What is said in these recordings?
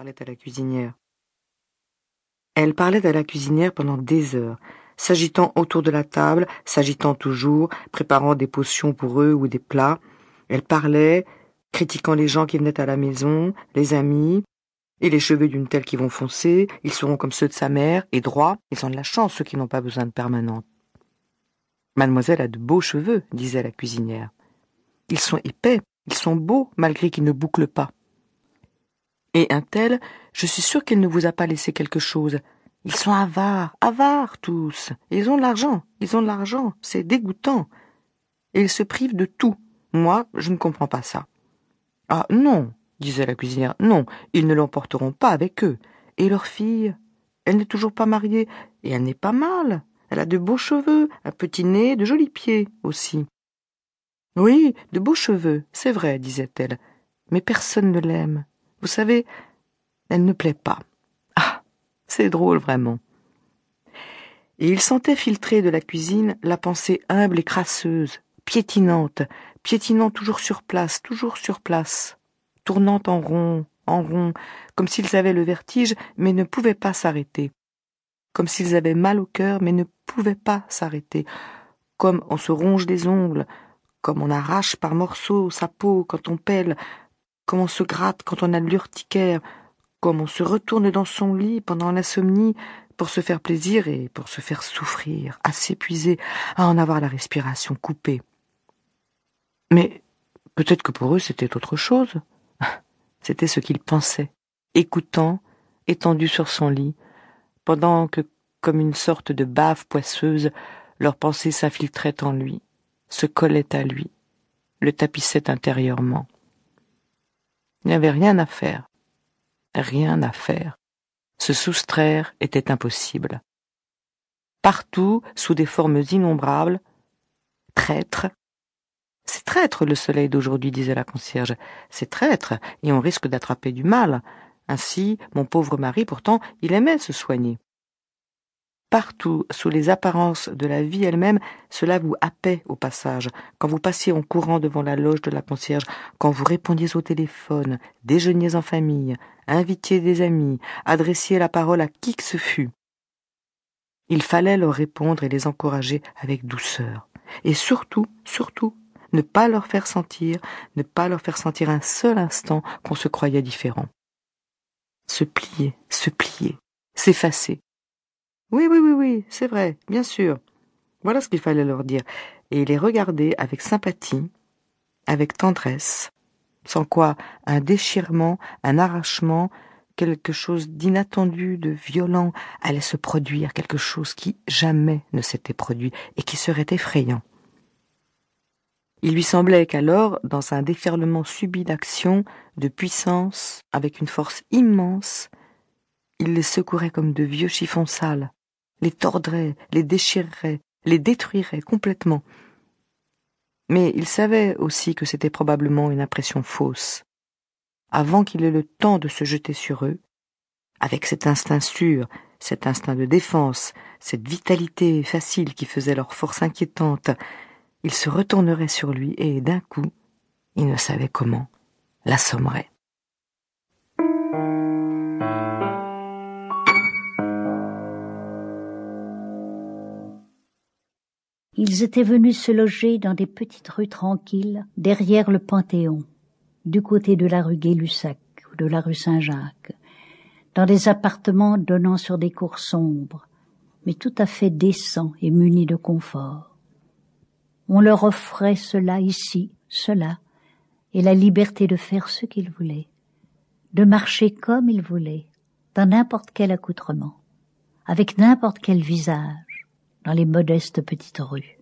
à la cuisinière. Elle parlait à la cuisinière pendant des heures, s'agitant autour de la table, s'agitant toujours, préparant des potions pour eux ou des plats. Elle parlait, critiquant les gens qui venaient à la maison, les amis, et les cheveux d'une telle qui vont foncer, ils seront comme ceux de sa mère, et droits, ils ont de la chance, ceux qui n'ont pas besoin de permanente. Mademoiselle a de beaux cheveux, disait la cuisinière. Ils sont épais, ils sont beaux, malgré qu'ils ne bouclent pas. Et un tel, je suis sûr qu'il ne vous a pas laissé quelque chose. Ils sont avares, avares tous. Ils ont de l'argent, ils ont de l'argent, c'est dégoûtant. Et ils se privent de tout. Moi, je ne comprends pas ça. Ah non, disait la cuisinière, non, ils ne l'emporteront pas avec eux. Et leur fille, elle n'est toujours pas mariée, et elle n'est pas mal. Elle a de beaux cheveux, un petit nez, de jolis pieds aussi. Oui, de beaux cheveux, c'est vrai, disait-elle, mais personne ne l'aime. Vous savez, elle ne plaît pas. Ah, c'est drôle vraiment. Et il sentait filtrer de la cuisine la pensée humble et crasseuse, piétinante, piétinant toujours sur place, toujours sur place, tournant en rond, en rond, comme s'ils avaient le vertige, mais ne pouvaient pas s'arrêter, comme s'ils avaient mal au cœur, mais ne pouvaient pas s'arrêter, comme on se ronge des ongles, comme on arrache par morceaux sa peau quand on pèle, comme on se gratte quand on a de l'urticaire, comme on se retourne dans son lit pendant l'insomnie pour se faire plaisir et pour se faire souffrir, à s'épuiser, à en avoir la respiration coupée. Mais peut-être que pour eux c'était autre chose. C'était ce qu'ils pensaient, écoutant, étendu sur son lit, pendant que, comme une sorte de bave poisseuse, leur pensée s'infiltrait en lui, se collait à lui, le tapissait intérieurement. Il n'y avait rien à faire. Rien à faire. Se soustraire était impossible. Partout, sous des formes innombrables, traître. C'est traître le soleil d'aujourd'hui, disait la concierge. C'est traître, et on risque d'attraper du mal. Ainsi, mon pauvre mari, pourtant, il aimait se soigner partout, sous les apparences de la vie elle-même, cela vous happait au passage, quand vous passiez en courant devant la loge de la concierge, quand vous répondiez au téléphone, déjeuniez en famille, invitiez des amis, adressiez la parole à qui que ce fût. Il fallait leur répondre et les encourager avec douceur. Et surtout, surtout, ne pas leur faire sentir, ne pas leur faire sentir un seul instant qu'on se croyait différent. Se plier, se plier, s'effacer, oui, oui, oui, oui, c'est vrai, bien sûr. Voilà ce qu'il fallait leur dire. Et les regarder avec sympathie, avec tendresse, sans quoi un déchirement, un arrachement, quelque chose d'inattendu, de violent allait se produire, quelque chose qui jamais ne s'était produit et qui serait effrayant. Il lui semblait qu'alors, dans un déferlement subit d'action, de puissance, avec une force immense, il les secourait comme de vieux chiffons sales, les tordrait, les déchirerait, les détruirait complètement. Mais il savait aussi que c'était probablement une impression fausse. Avant qu'il ait le temps de se jeter sur eux, avec cet instinct sûr, cet instinct de défense, cette vitalité facile qui faisait leur force inquiétante, il se retournerait sur lui et, d'un coup, il ne savait comment, l'assommerait. Ils étaient venus se loger dans des petites rues tranquilles derrière le Panthéon, du côté de la rue Gay-Lussac ou de la rue Saint-Jacques, dans des appartements donnant sur des cours sombres, mais tout à fait décents et munis de confort. On leur offrait cela ici, cela, et la liberté de faire ce qu'ils voulaient, de marcher comme ils voulaient, dans n'importe quel accoutrement, avec n'importe quel visage, dans les modestes petites rues.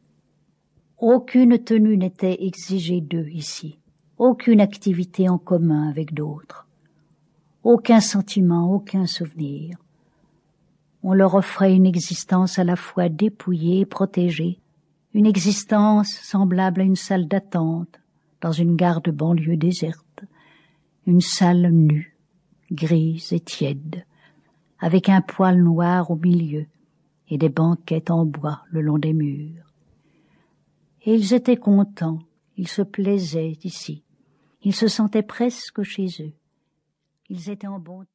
Aucune tenue n'était exigée d'eux ici, aucune activité en commun avec d'autres, aucun sentiment, aucun souvenir. On leur offrait une existence à la fois dépouillée et protégée, une existence semblable à une salle d'attente dans une gare de banlieue déserte, une salle nue, grise et tiède, avec un poil noir au milieu, et des banquettes en bois le long des murs. Et ils étaient contents, ils se plaisaient ici, ils se sentaient presque chez eux, ils étaient en bonté.